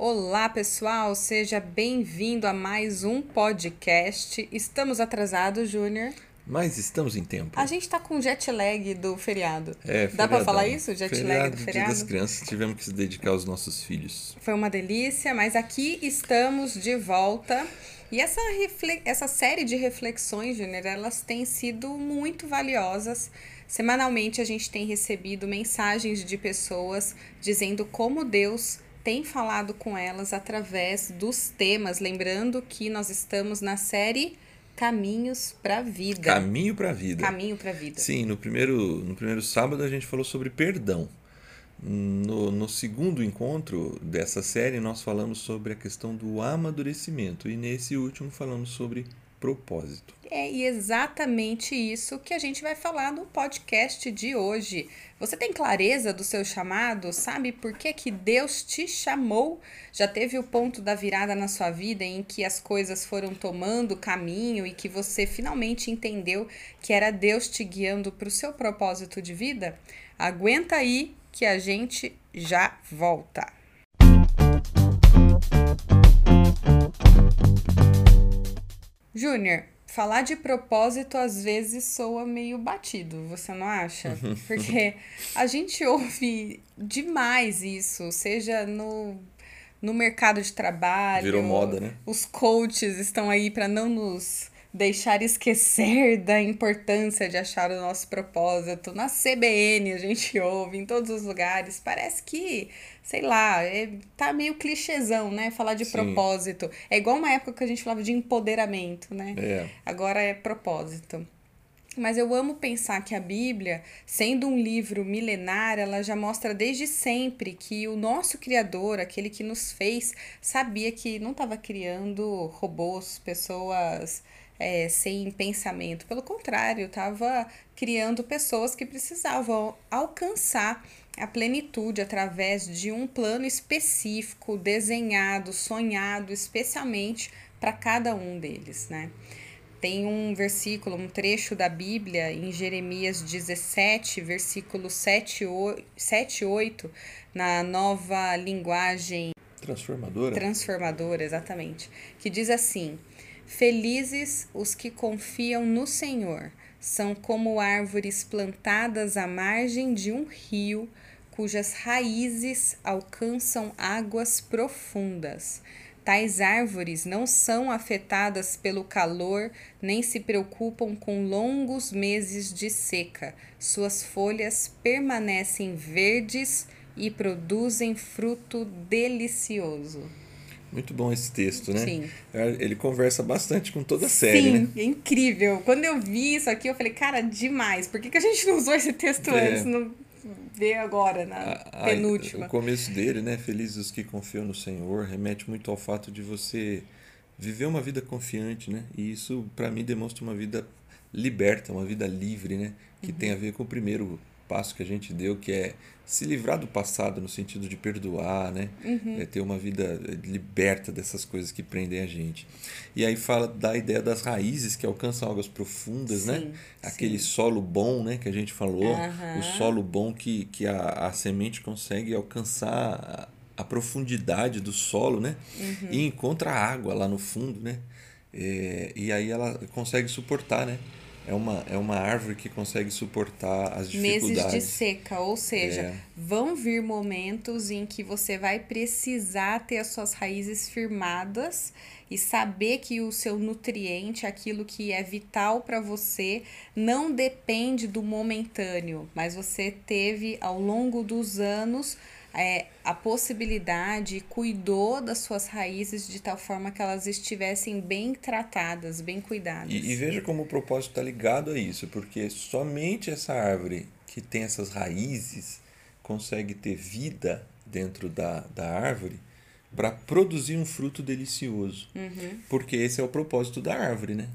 Olá, pessoal, seja bem-vindo a mais um podcast. Estamos atrasados, Júnior. Mas estamos em tempo. A gente tá com jet lag do feriado. É, Dá pra feriadão. falar isso? Jet feriado, lag do Dia feriado? das crianças, tivemos que se dedicar aos nossos filhos. Foi uma delícia, mas aqui estamos de volta. E essa, essa série de reflexões, Júnior, elas têm sido muito valiosas. Semanalmente a gente tem recebido mensagens de pessoas dizendo como Deus tem falado com elas através dos temas. Lembrando que nós estamos na série Caminhos para a Vida. Caminho para a vida. Caminho para a vida. Sim, no primeiro, no primeiro sábado a gente falou sobre perdão. No, no segundo encontro dessa série, nós falamos sobre a questão do amadurecimento. E nesse último, falamos sobre propósito. É exatamente isso que a gente vai falar no podcast de hoje. Você tem clareza do seu chamado? Sabe por que, que Deus te chamou? Já teve o ponto da virada na sua vida em que as coisas foram tomando caminho e que você finalmente entendeu que era Deus te guiando para o seu propósito de vida? Aguenta aí que a gente já volta. Júnior, falar de propósito às vezes soa meio batido, você não acha? Porque a gente ouve demais isso, seja no, no mercado de trabalho. Virou moda, né? Os coaches estão aí para não nos deixar esquecer da importância de achar o nosso propósito. Na CBN a gente ouve, em todos os lugares. Parece que, sei lá, é, tá meio clichêzão, né? Falar de Sim. propósito. É igual uma época que a gente falava de empoderamento, né? É. Agora é propósito. Mas eu amo pensar que a Bíblia, sendo um livro milenar, ela já mostra desde sempre que o nosso Criador, aquele que nos fez, sabia que não estava criando robôs, pessoas é, sem pensamento. Pelo contrário, estava criando pessoas que precisavam alcançar a plenitude através de um plano específico, desenhado, sonhado especialmente para cada um deles, né? Tem um versículo, um trecho da Bíblia em Jeremias 17, versículo 7 e 8, na nova linguagem Transformadora? transformadora, exatamente, que diz assim: Felizes os que confiam no Senhor, são como árvores plantadas à margem de um rio, cujas raízes alcançam águas profundas. Tais árvores não são afetadas pelo calor, nem se preocupam com longos meses de seca. Suas folhas permanecem verdes e produzem fruto delicioso. Muito bom esse texto, né? Sim. Ele conversa bastante com toda a série, Sim, né? é incrível. Quando eu vi isso aqui, eu falei, cara, demais. Por que, que a gente não usou esse texto É. antes? Não veio agora, na A- a- penúltima. O começo dele, né? Felizes os que confiam no Senhor, remete muito ao fato de você viver uma vida confiante, né? E isso, para mim, demonstra uma vida liberta, uma vida livre, né? Que tem a ver com o primeiro passo que a gente deu, que é se livrar do passado no sentido de perdoar, né? É ter uma vida liberta dessas coisas que prendem a gente. E aí fala da ideia das raízes que alcançam águas profundas, né? Sim, Aquele solo bom, né, que a gente falou, Aham. o solo bom que, que a, a semente consegue alcançar a, a profundidade do solo, né? Uhum. E encontra água lá no fundo, né? É, e aí ela consegue suportar, né? É uma, é uma árvore que consegue suportar as Meses dificuldades. de seca, ou seja, É. vão vir momentos em que você vai precisar ter as suas raízes firmadas e saber que o seu nutriente, aquilo que é vital para você, não depende do momentâneo, mas você teve ao longo dos anos é, a possibilidade, cuidou das suas raízes de tal forma que elas estivessem bem tratadas, bem cuidadas. E, e veja como o propósito está ligado a isso, porque somente essa árvore que tem essas raízes consegue ter vida dentro da, da árvore para produzir um fruto delicioso. Uhum. Porque esse é o propósito da árvore, né?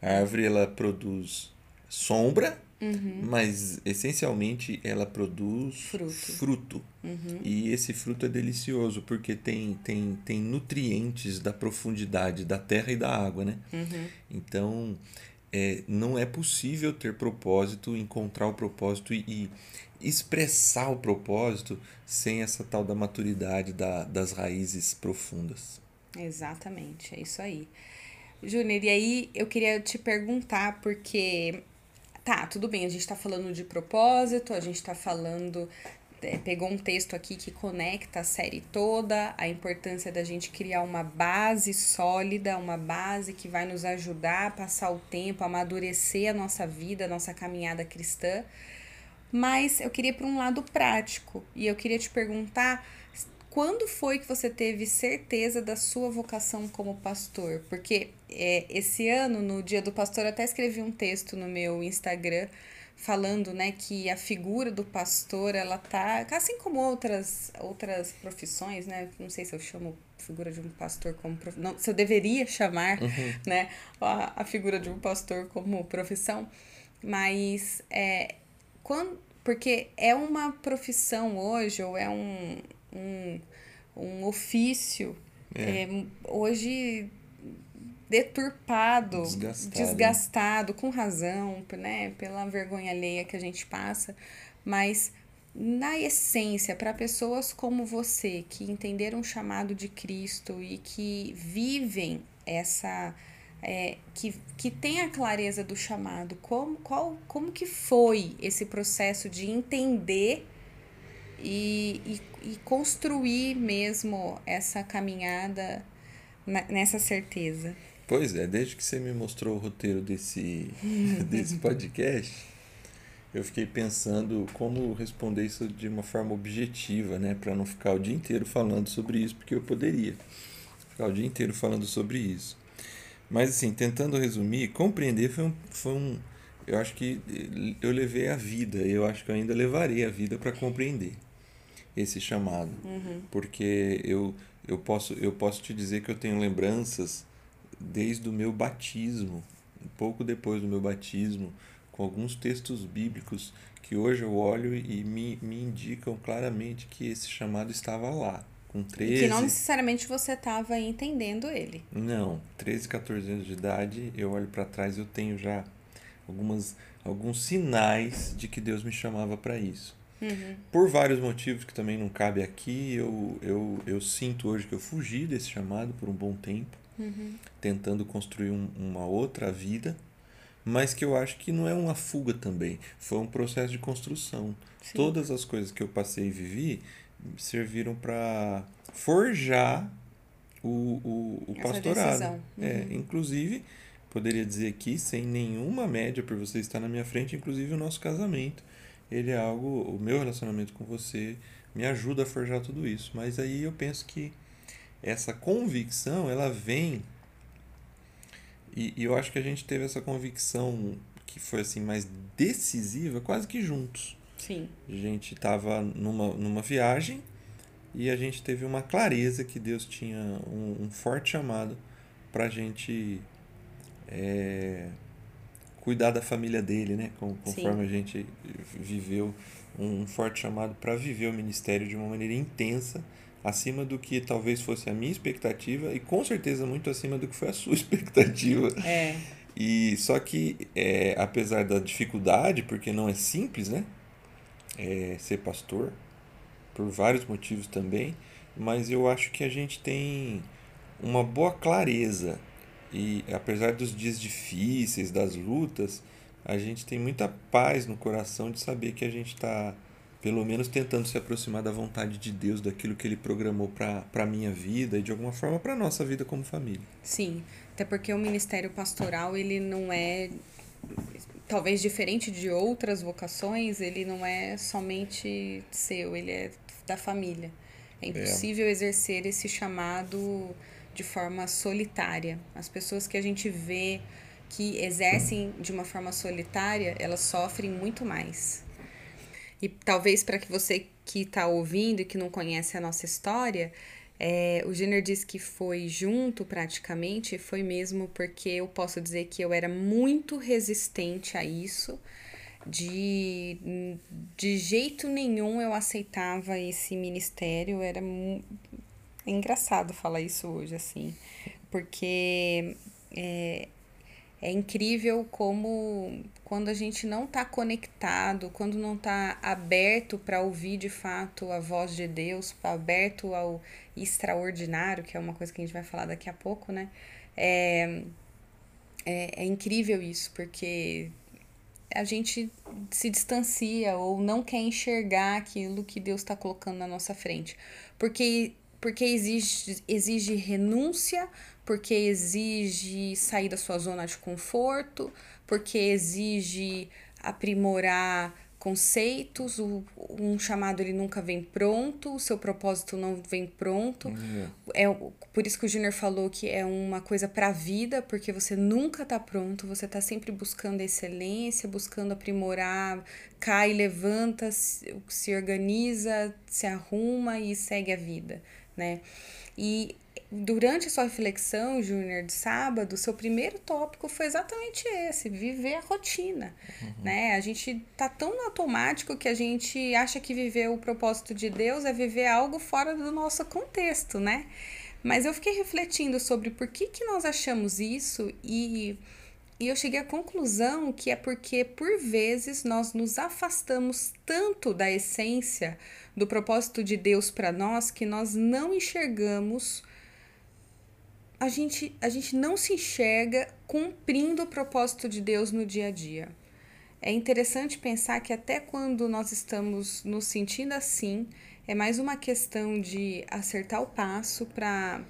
A árvore ela produz sombra, Uhum. mas essencialmente ela produz Fruto. fruto. Uhum. E esse fruto é delicioso porque tem, tem, tem nutrientes da profundidade da terra e da água, né? Uhum. Então, é, não é possível ter propósito, encontrar o propósito e, expressar o propósito sem essa tal da maturidade da, das raízes profundas. Exatamente, é isso aí. Júnior, e aí eu queria te perguntar, porque tá, tudo bem, a gente tá falando de propósito, a gente tá falando é, pegou um texto aqui que conecta a série toda, a importância da gente criar uma base sólida, uma base que vai nos ajudar a passar o tempo, a amadurecer a nossa vida, a nossa caminhada cristã. Mas eu queria para um lado prático e eu queria te perguntar quando foi que você teve certeza da sua vocação como pastor? Porque é, esse ano, no Dia do Pastor, eu até escrevi um texto no meu Instagram falando, né, que a figura do pastor, ela tá, assim como outras outras profissões, né, não sei se eu chamo figura de um pastor como prof... não, se eu deveria chamar, uhum. né, a, a figura de um pastor como profissão, mas é quando porque é uma profissão hoje ou é um um, um ofício é. É, hoje deturpado, desgastado. desgastado, com razão, né, pela vergonha alheia que a gente passa, mas na essência, para pessoas como você, que entenderam o chamado de Cristo e que vivem essa. É, que, que tem a clareza do chamado, como, qual, como que foi esse processo de entender e, e, e construir mesmo essa caminhada nessa certeza? Pois é, desde que você me mostrou o roteiro desse, desse podcast, eu fiquei pensando como responder isso de uma forma objetiva, né? Para não ficar o dia inteiro falando sobre isso, porque eu poderia ficar o dia inteiro falando sobre isso. Mas, assim, tentando resumir, compreender foi um. Foi um eu acho que eu levei a vida, eu acho que eu ainda levarei a vida para compreender esse chamado. Uhum. Porque eu, eu, posso, eu posso te dizer que eu tenho lembranças desde o meu batismo, um pouco depois do meu batismo, com alguns textos bíblicos que hoje eu olho e me, me indicam claramente que esse chamado estava lá, com 13... E que não necessariamente você estava entendendo ele. Não, 13, 14 anos de idade, eu olho para trás eu tenho já algumas, alguns sinais de que Deus me chamava para isso. Uhum. Por vários motivos que também não cabe aqui, eu, eu, eu sinto hoje que eu fugi desse chamado por um bom tempo uhum. tentando construir um, uma outra vida, mas que eu acho que não é uma fuga também, foi um processo de construção. Sim. Todas as coisas que eu passei e vivi serviram para forjar o, o, o pastorado. É, uhum. É, inclusive, poderia dizer aqui, sem nenhuma média por você estar na minha frente, inclusive o nosso casamento. Ele é algo, o meu relacionamento com você me ajuda a forjar tudo isso. Mas aí eu penso que essa convicção ela vem e, e, eu acho que a gente teve essa convicção que foi assim mais decisiva quase que juntos. Sim. A gente estava numa, numa viagem e a gente teve uma clareza que Deus tinha um, um forte chamado para a gente é, cuidar da família dele né? Conforme sim. a gente viveu um forte chamado para viver o ministério de uma maneira intensa acima do que talvez fosse a minha expectativa e com certeza muito acima do que foi a sua expectativa. É. E só que, é, apesar da dificuldade, porque não é simples, né? É, ser pastor, por vários motivos também, mas eu acho que a gente tem uma boa clareza e apesar dos dias difíceis, das lutas, a gente tem muita paz no coração de saber que a gente está pelo menos tentando se aproximar da vontade de Deus, daquilo que Ele programou para a minha vida e de alguma forma para nossa vida como família. Sim, até porque o ministério pastoral ele não é talvez diferente de outras vocações, ele não é somente seu, ele é da família. É impossível é. exercer esse chamado de forma solitária. As pessoas que a gente vê que exercem de uma forma solitária, elas sofrem muito mais. E talvez para que você que está ouvindo e que não conhece a nossa história, é, o Jenner disse que foi junto praticamente, foi mesmo porque eu posso dizer que eu era muito resistente a isso. De, de jeito nenhum eu aceitava esse ministério, era é engraçado falar isso hoje, assim, porque é, é incrível como quando a gente não está conectado, quando não está aberto para ouvir de fato a voz de Deus, aberto ao extraordinário, que é uma coisa que a gente vai falar daqui a pouco, né? É, é, é incrível isso, porque a gente se distancia ou não quer enxergar aquilo que Deus está colocando na nossa frente. Porque, porque exige, exige renúncia, porque exige sair da sua zona de conforto, porque exige aprimorar conceitos, o, um chamado ele nunca vem pronto, o seu propósito não vem pronto. Uhum. É por isso que o Junior falou que é uma coisa para a vida, porque você nunca está pronto, você está sempre buscando excelência, buscando aprimorar, cai, levanta, se, se organiza, se arruma e segue a vida, né? E durante a sua reflexão, Júnior, de sábado, seu primeiro tópico foi exatamente esse, viver a rotina, uhum. né? A gente tá tão automático que a gente acha que viver o propósito de Deus é viver algo fora do nosso contexto, né? Mas eu fiquei refletindo sobre por que que nós achamos isso e e eu cheguei à conclusão que é porque, por vezes, nós nos afastamos tanto da essência do propósito de Deus para nós que nós não enxergamos a gente, a gente não se enxerga cumprindo o propósito de Deus no dia a dia. É interessante pensar que até quando nós estamos nos sentindo assim, é mais uma questão de acertar o passo para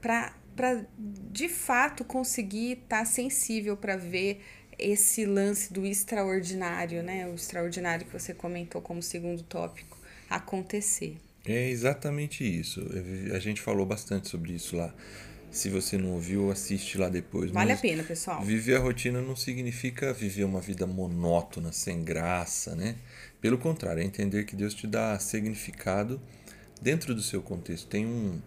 para de fato conseguir estar tá sensível para ver esse lance do extraordinário, né? O extraordinário que você comentou como segundo tópico acontecer. É exatamente isso. A gente falou bastante sobre isso lá. Se você não ouviu, assiste lá depois. Vale Mas a pena, pessoal. Viver a rotina não significa viver uma vida monótona, sem graça, né? Pelo contrário, é entender que Deus te dá significado dentro do seu contexto. Tem um,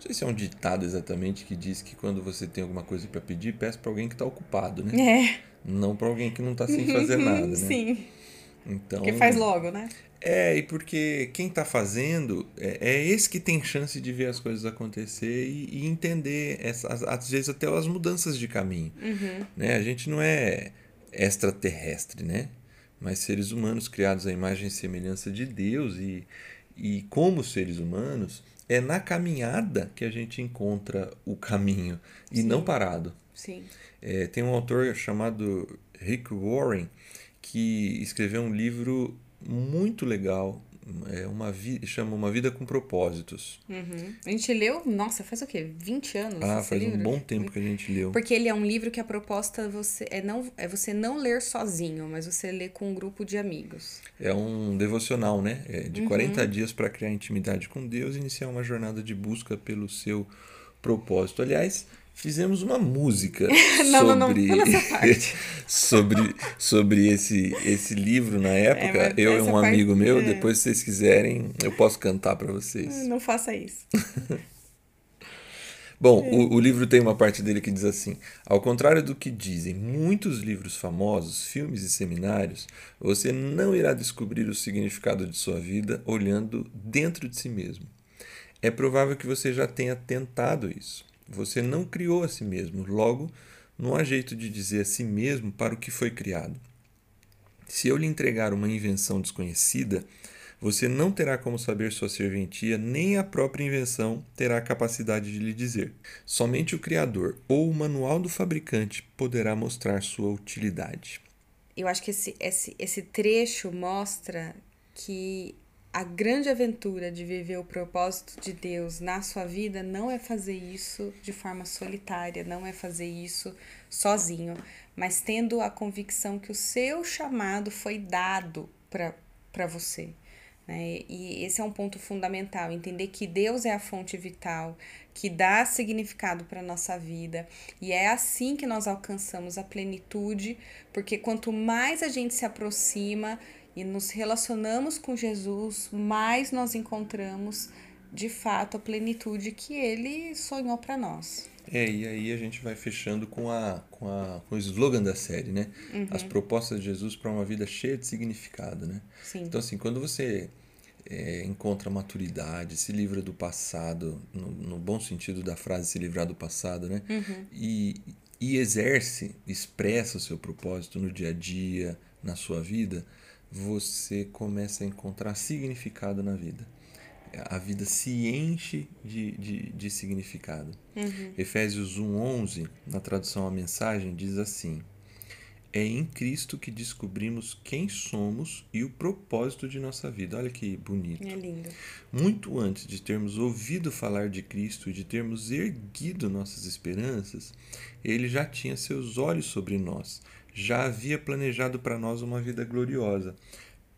não sei se é um ditado exatamente que diz que quando você tem alguma coisa para pedir, peça para alguém que está ocupado, né? É. Não para alguém que não está sem fazer nada, né? Sim. Então. Que faz logo, né? É, e porque quem está fazendo é, é, esse que tem chance de ver as coisas acontecer e, e entender, essas, às vezes, até as mudanças de caminho. Uhum. Né? A gente não é extraterrestre, né? Mas seres humanos criados à imagem e semelhança de Deus e, e como seres humanos, é na caminhada que a gente encontra o caminho e Sim. não parado. Sim. É, tem um autor chamado Rick Warren que escreveu um livro muito legal. É uma vi chama Uma Vida com Propósitos. Uhum. A gente leu, nossa, faz o quê? 20 anos? Ah, faz livro? um bom tempo que a gente leu. Porque ele é um livro que a proposta você é, não, é você não ler sozinho, mas você lê com um grupo de amigos. É um devocional, né? É de uhum. 40 dias para criar intimidade com Deus e iniciar uma jornada de busca pelo seu propósito. Aliás, fizemos uma música não, sobre, não, não, sobre, sobre esse, esse livro na é, época. É, eu e um parte, amigo meu, é... depois se vocês quiserem, eu posso cantar para vocês. Não faça isso. Bom, é. o, o livro tem uma parte dele que diz assim: Ao contrário do que dizem muitos livros famosos, filmes e seminários, você não irá descobrir o significado de sua vida olhando dentro de si mesmo. É provável que você já tenha tentado isso. Você não criou a si mesmo, logo, não há jeito de dizer a si mesmo para o que foi criado. Se eu lhe entregar uma invenção desconhecida, você não terá como saber sua serventia, nem a própria invenção terá a capacidade de lhe dizer. Somente o Criador ou o manual do fabricante poderá mostrar sua utilidade. Eu acho que esse, esse, esse trecho mostra que a grande aventura de viver o propósito de Deus na sua vida não é fazer isso de forma solitária, não é fazer isso sozinho, mas tendo a convicção que o seu chamado foi dado para você. Né? E esse é um ponto fundamental: entender que Deus é a fonte vital, que dá significado para a nossa vida, e é assim que nós alcançamos a plenitude, porque quanto mais a gente se aproxima, e nos relacionamos com Jesus, mais nós encontramos de fato a plenitude que ele sonhou para nós. É, e aí a gente vai fechando com, a, com, a, com o slogan da série, né? Uhum. As propostas de Jesus para uma vida cheia de significado, né? Sim. Então, assim, quando você é, encontra maturidade, se livra do passado, no, no, bom sentido da frase, se livrar do passado, né? Uhum. E, e exerce, expressa o seu propósito no dia a dia, na sua vida, você começa a encontrar significado na vida. A vida se enche de, de, de significado. Uhum. Efésios 1,11, na tradução à mensagem, diz assim: É em Cristo que descobrimos quem somos e o propósito de nossa vida. Olha que bonito. É lindo. Muito antes de termos ouvido falar de Cristo e de termos erguido nossas esperanças, ele já tinha seus olhos sobre nós, já havia planejado para nós uma vida gloriosa.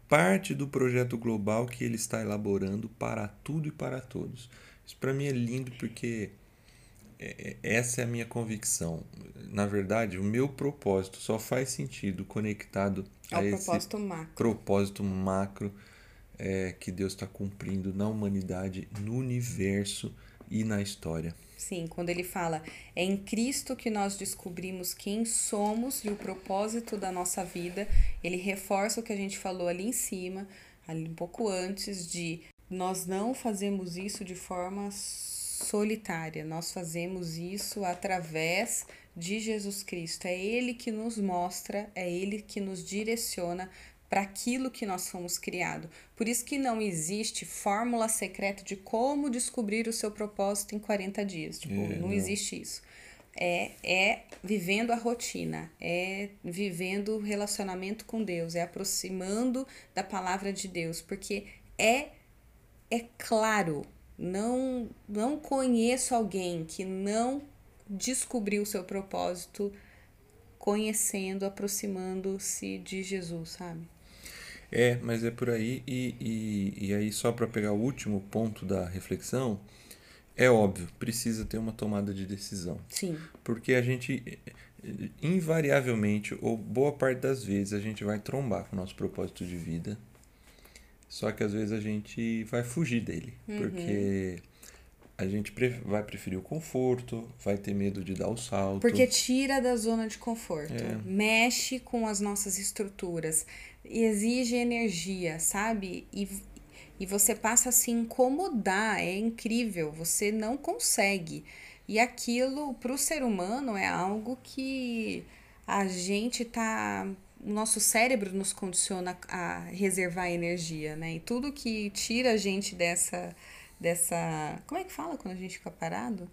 Parte do projeto global que ele está elaborando para tudo e para todos. Isso para mim é lindo porque é, é, essa é a minha convicção. Na verdade, o meu propósito só faz sentido conectado Ao a esse propósito macro. propósito macro é, que Deus está cumprindo na humanidade, no universo e na história. Sim, quando ele fala, é em Cristo que nós descobrimos quem somos e o propósito da nossa vida, ele reforça o que a gente falou ali em cima, ali um pouco antes, de nós não fazemos isso de forma solitária, nós fazemos isso através de Jesus Cristo. É Ele que nos mostra, é Ele que nos direciona para aquilo que nós fomos criados. Por isso que não existe fórmula secreta de como descobrir o seu propósito em 40 dias. Tipo, É, não, não. existe isso. É, é vivendo a rotina, é vivendo o relacionamento com Deus, é aproximando da palavra de Deus, porque é é claro, não não conheço alguém que não descobriu o seu propósito conhecendo, aproximando-se de Jesus, sabe? É, mas é por aí. E, e, e aí, só para pegar o último ponto da reflexão, é óbvio, precisa ter uma tomada de decisão. Sim. Porque a gente, invariavelmente, ou boa parte das vezes, a gente vai trombar com o nosso propósito de vida. Só que às vezes a gente vai fugir dele. Porque a gente vai preferir o conforto, vai ter medo de dar o salto. Porque tira da zona de conforto, É. mexe com as nossas estruturas, exige energia, sabe? E, e você passa a se incomodar, é incrível, você não consegue. E aquilo, para o ser humano, é algo que a gente tá. O nosso cérebro nos condiciona a reservar energia, né? E tudo que tira a gente dessa. dessa como é que fala quando a gente fica parado?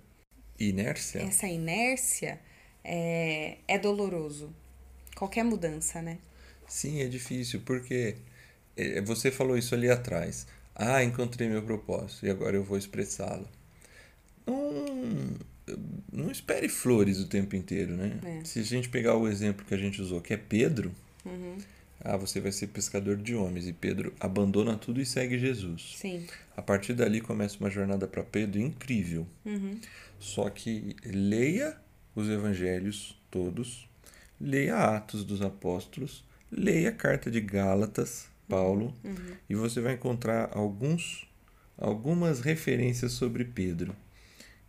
Inércia? essa inércia é, é doloroso. Qualquer mudança, né? Sim, é difícil, porque eh, você falou isso ali atrás. Ah, encontrei meu propósito e agora eu vou expressá-lo. Não, não espere flores o tempo inteiro, né? É. Se a gente pegar o exemplo que a gente usou, que é Pedro, ah, você vai ser pescador de homens, e Pedro abandona tudo e segue Jesus. Sim. A partir dali começa uma jornada para Pedro incrível. Só que leia os evangelhos todos, leia Atos dos Apóstolos, leia a carta de Gálatas, Paulo, e você vai encontrar alguns algumas referências sobre Pedro.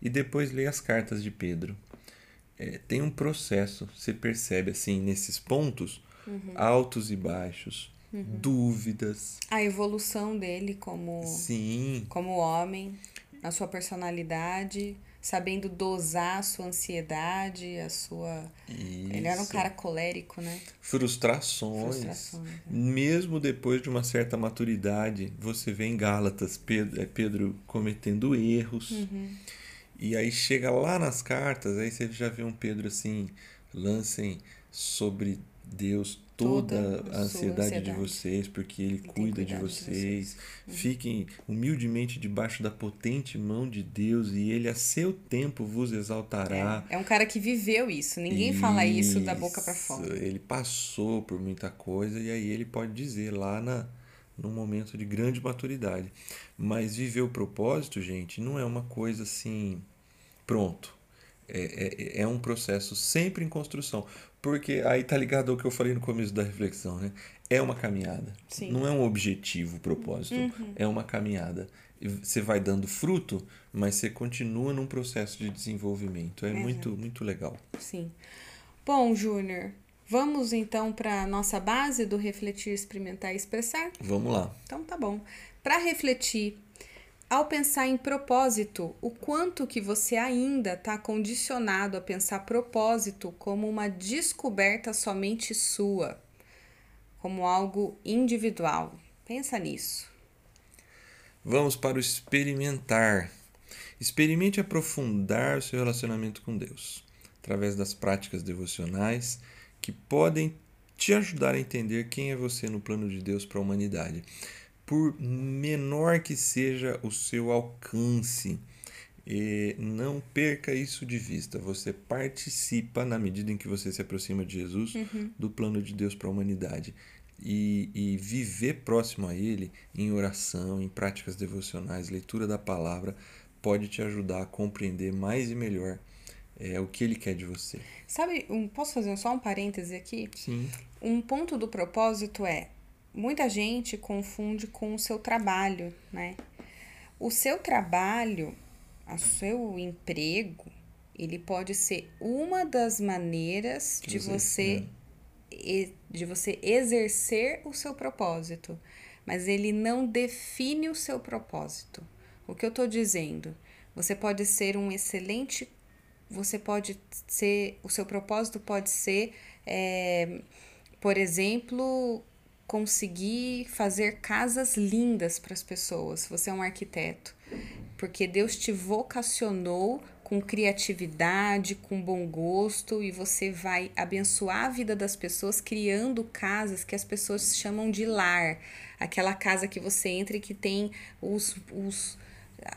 E depois leia as cartas de Pedro. É, tem um processo, você percebe assim, nesses pontos, altos e baixos, dúvidas. A evolução dele como, Sim, como homem, a sua personalidade, sabendo dosar a sua ansiedade, a sua. Ele era um Isso. cara colérico, né? frustrações. Frustrações, né? Mesmo depois de uma certa maturidade, você vê em Gálatas Pedro, é, Pedro cometendo erros. Uhum. E aí chega lá nas cartas, aí você já vê um Pedro assim, lancem sobre Deus toda, a a sua ansiedade, de ansiedade. vocês, porque ele tem cuida de cuidado de vocês. Uhum. Fiquem humildemente debaixo da potente mão de Deus e ele a seu tempo vos exaltará. É um cara que viveu isso. Ninguém fala isso da boca Isso, fora. Ele passou por muita coisa e aí ele pode dizer lá na, num momento de grande maturidade. Mas viver o propósito, gente, não é uma coisa assim, pronto. É, é, é um processo sempre em construção. Porque aí tá ligado ao que eu falei no começo da reflexão, né? É uma caminhada. Sim. Uhum. Não é um objetivo, propósito. É uma caminhada. Você vai dando fruto, mas você continua num processo de desenvolvimento. É muito, muito legal. Sim. Bom, Júnior, vamos então para nossa base do refletir, experimentar e expressar? Vamos lá. Então tá bom. Para refletir, Ao pensar em propósito, o quanto que você ainda está condicionado a pensar propósito como uma descoberta somente sua, como algo individual. Pensa nisso. Vamos para o experimentar. Experimente aprofundar o seu relacionamento com Deus através das práticas devocionais que podem te ajudar a entender quem é você no plano de Deus para a humanidade. Por menor que seja o seu alcance, não perca isso de vista. Você participa, na medida em que você se aproxima de Jesus, uhum. do plano de Deus para a humanidade. E, e, viver próximo a Ele em oração, em práticas devocionais, leitura da palavra, pode te ajudar a compreender mais e melhor é, o que Ele quer de você. Sabe, um, posso fazer só um parêntese aqui? Sim. Um ponto do propósito é: muita gente confunde com o seu trabalho, né? O seu trabalho, o seu emprego, ele pode ser uma das maneiras de você de você exercer o seu propósito, mas ele não define o seu propósito. O que eu estou dizendo? Você pode ser um excelente, você pode ser, o seu propósito pode ser, é, por exemplo, conseguir fazer casas lindas para as pessoas. Você é um arquiteto, porque Deus te vocacionou com criatividade, com bom gosto e você vai abençoar a vida das pessoas criando casas que as pessoas chamam de lar. Aquela casa que você entra e que tem os, os,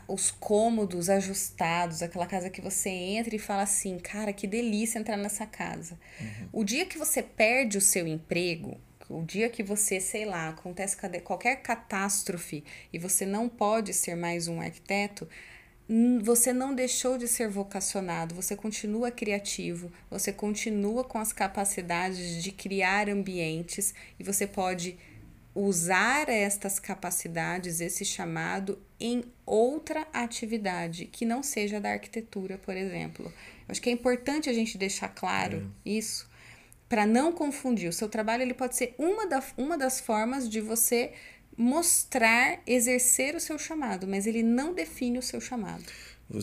os cômodos ajustados, aquela casa que você entra e fala assim: cara, que delícia entrar nessa casa. Uhum. O dia que você perde o seu emprego, o dia que você, sei lá, acontece qualquer catástrofe e você não pode ser mais um arquiteto, você não deixou de ser vocacionado, você continua criativo, você continua com as capacidades de criar ambientes e você pode usar estas capacidades, esse chamado, em outra atividade que não seja da arquitetura, por exemplo. Eu acho que é importante a gente deixar claro é. isso para não confundir. O seu trabalho ele pode ser uma, da, uma das formas de você mostrar, exercer o seu chamado, mas ele não define o seu chamado.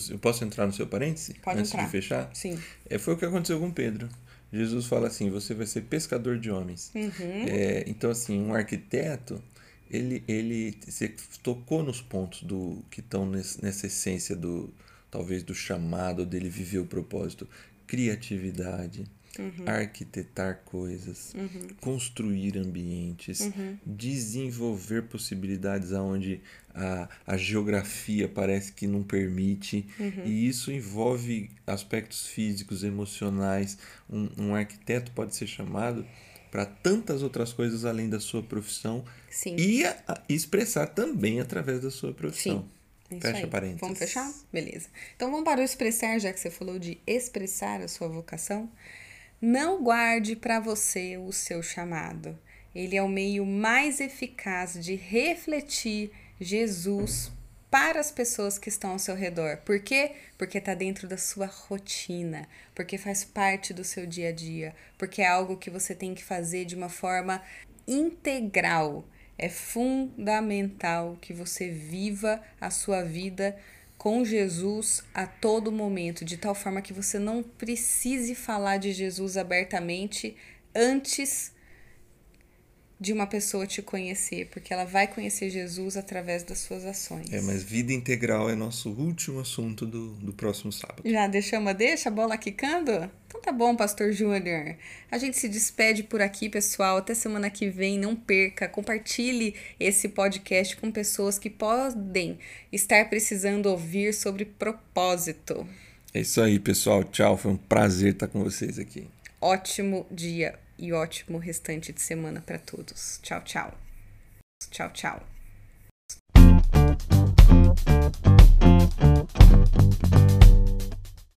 Eu posso entrar no seu parêntese? Pode antes entrar. de fechar? Sim. É, foi o que aconteceu com Pedro. Jesus fala assim: você vai ser pescador de homens. Uhum. É, então, assim, um arquiteto, ele, ele você tocou nos pontos do que estão nessa essência do talvez do chamado dele viver o propósito, criatividade, uhum. arquitetar coisas, uhum. construir ambientes, uhum. desenvolver possibilidades aonde a, a geografia parece que não permite. Uhum. E isso envolve aspectos físicos, emocionais. Um, um arquiteto pode ser chamado para tantas outras coisas além da sua profissão Sim. e a, a expressar também através da sua profissão. Sim. Fecha aí. parênteses. Vamos fechar? Beleza. Então vamos para o expressar, já que você falou de expressar a sua vocação. Não guarde para você o seu chamado. Ele é o meio mais eficaz de refletir Jesus para as pessoas que estão ao seu redor. Por quê? Porque está dentro da sua rotina, porque faz parte do seu dia a dia, porque é algo que você tem que fazer de uma forma integral. É fundamental que você viva a sua vida com Jesus a todo momento, de tal forma que você não precise falar de Jesus abertamente antes de uma pessoa te conhecer, porque ela vai conhecer Jesus através das suas ações. É, mas vida integral é nosso último assunto do, do próximo sábado. Já deixamos, deixa a bola quicando? Então tá bom, Pastor Júnior. A gente se despede por aqui, pessoal. Até semana que vem. Não perca, compartilhe esse podcast com pessoas que podem estar precisando ouvir sobre propósito. É isso aí, pessoal. Tchau. Foi um prazer estar com vocês aqui. Ótimo dia e ótimo restante de semana para todos. Tchau, tchau. Tchau, tchau.